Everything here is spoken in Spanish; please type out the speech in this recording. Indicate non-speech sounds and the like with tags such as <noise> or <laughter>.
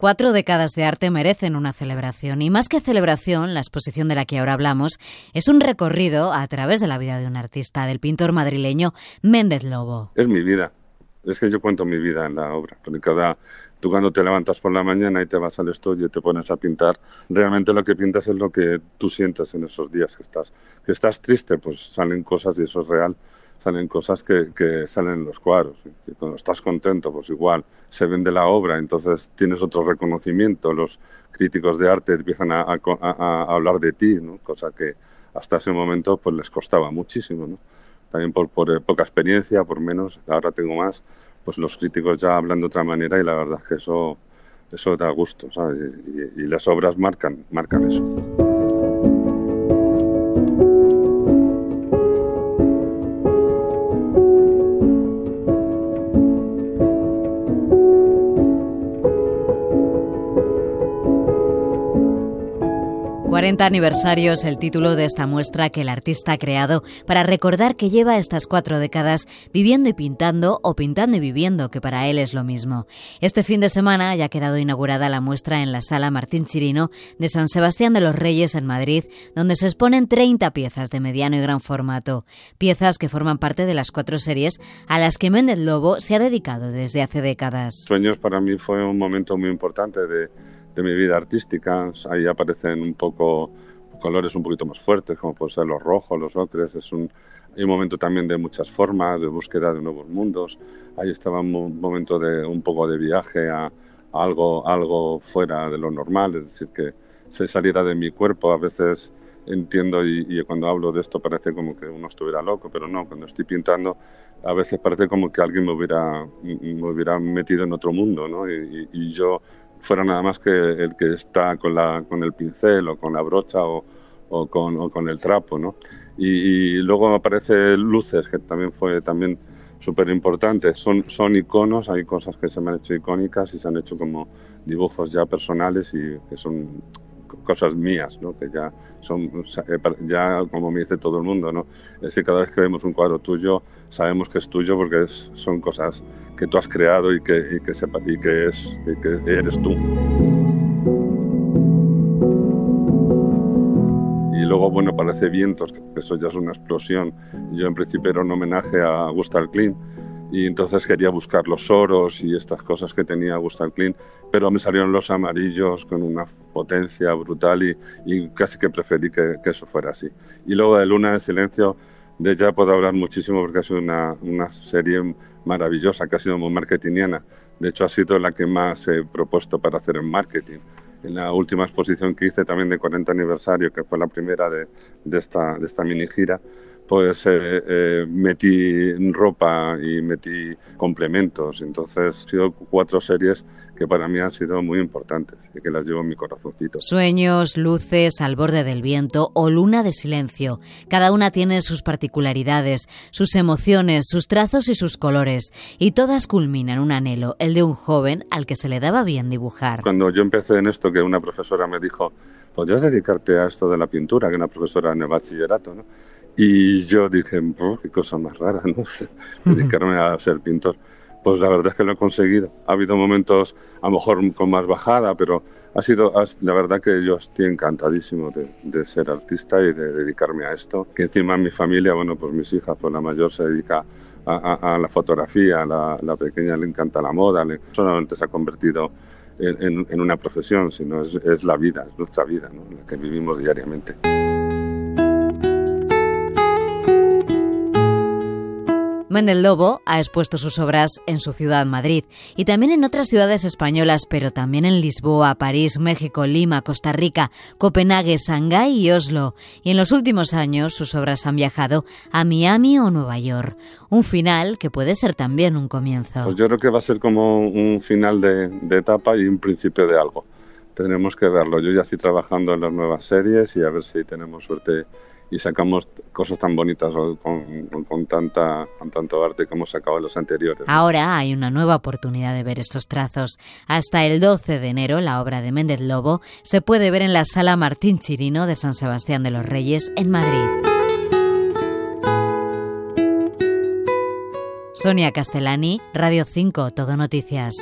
Cuatro décadas de arte merecen una celebración y más que celebración, la exposición de la que ahora hablamos es un recorrido a través de la vida de un artista, del pintor madrileño Méndez Lobo. Es mi vida, es que yo cuento mi vida en la obra, porque cada tú cuando te levantas por la mañana y te vas al estudio y te pones a pintar, realmente lo que pintas es lo que tú sientes en esos días que estás que estás triste, pues salen cosas y eso es real salen cosas que, que salen en los cuadros. Y cuando estás contento, pues igual se vende la obra, entonces tienes otro reconocimiento, los críticos de arte empiezan a, a, hablar de ti, ¿no? cosa que hasta ese momento pues les costaba muchísimo. ¿no? También por, por poca experiencia, por menos, ahora tengo más, pues los críticos ya hablan de otra manera y la verdad es que eso, eso da gusto, ¿sabes? Y, y las obras marcan, marcan eso. 40 aniversario el título de esta muestra que el artista ha creado para recordar que lleva estas cuatro décadas viviendo y pintando o pintando y viviendo, que para él es lo mismo. Este fin de semana ya ha quedado inaugurada la muestra en la sala Martín Chirino de San Sebastián de los Reyes en Madrid, donde se exponen 30 piezas de mediano y gran formato, piezas que forman parte de las cuatro series a las que Méndez Lobo se ha dedicado desde hace décadas. Sueños para mí fue un momento muy importante de de mi vida artística. Ahí aparecen un poco colores un poquito más fuertes, como pueden ser los rojos, los ocres. Es un, hay un momento también de muchas formas, de búsqueda de nuevos mundos. Ahí estaba un momento de un poco de viaje a, algo, algo fuera de lo normal, es decir, que se saliera de mi cuerpo. A veces entiendo y, cuando hablo de esto parece como que uno estuviera loco, pero no, cuando estoy pintando a veces parece como que alguien me hubiera, me hubiera metido en otro mundo, ¿no? y, y yo fuera nada más que el que está con, la, con el pincel o con la brocha o, o, con, con, el trapo, ¿no? Y, luego aparece luces, que también fue también súper importante. Son, son iconos, hay cosas que se me han hecho icónicas y se han hecho como dibujos ya personales y que son cosas mías, ¿no? que ya son, eh, ya como me dice todo el mundo, ¿no? es que cada vez que vemos un cuadro tuyo sabemos que es tuyo porque es, son cosas que tú has creado y que, y que, sepa, y que, es, y que eres tú. Luego, bueno, parece vientos, que eso ya es una explosión. Yo en principio era un homenaje a Gustav Klimt, y entonces quería buscar los oros y estas cosas que tenía Gustav Klimt, pero me salieron los amarillos con una potencia brutal y, casi que preferí que, eso fuera así. Y luego de Luna de Silencio, de ella puedo hablar muchísimo porque sido una, una serie maravillosa, que ha sido muy marketingiana. De hecho, ha sido la que más he propuesto para hacer en marketing. En la última exposición que hice también de 40 aniversario, que fue la primera de, de esta, de esta mini gira, pues eh, eh, metí ropa y metí complementos. Entonces, han sido cuatro series que para mí han sido muy importantes y que las llevo en mi corazoncito. Sueños, luces, al borde del viento o luna de silencio. Cada una tiene sus particularidades, sus emociones, sus trazos y sus colores. Y todas culminan un anhelo, el de un joven al que se le daba bien dibujar. Cuando yo empecé en esto, que una profesora me dijo, podrías dedicarte a esto de la pintura, que una profesora en el bachillerato, ¿no? Y yo dije, oh, qué cosa más rara, ¿no? <laughs> Dedicarme a ser pintor. Pues la verdad es que lo he conseguido. Ha habido momentos, a lo mejor con más bajada, pero ha sido, la verdad que yo estoy encantadísimo de, ser artista y de dedicarme a esto. Que encima mi familia, bueno, pues mis hijas, pues la mayor se dedica a, la fotografía, la, la, pequeña le encanta la moda, le, solamente se ha convertido en, en, una profesión, sino es, es, la vida, es nuestra vida, ¿no? la que vivimos diariamente. Mendel Lobo ha expuesto sus obras en su ciudad Madrid y también en otras ciudades españolas, pero también en Lisboa, París, México, Lima, Costa Rica, Copenhague, Shanghái y Oslo. Y en los últimos años sus obras han viajado a Miami o Nueva York. Un final que puede ser también un comienzo. Pues yo creo que va a ser como un final de etapa y un principio de algo. Tenemos que verlo. Yo ya estoy trabajando en las nuevas series y a ver si tenemos suerte y sacamos cosas tan bonitas con, con, tanta, con tanto arte como sacado en los anteriores. Ahora hay una nueva oportunidad de ver estos trazos. Hasta el 12 de enero, la obra de Méndez Lobo se puede ver en la Sala Martín Chirino de San Sebastián de los Reyes, en Madrid. Sonia Castellani, Radio 5, Todo Noticias.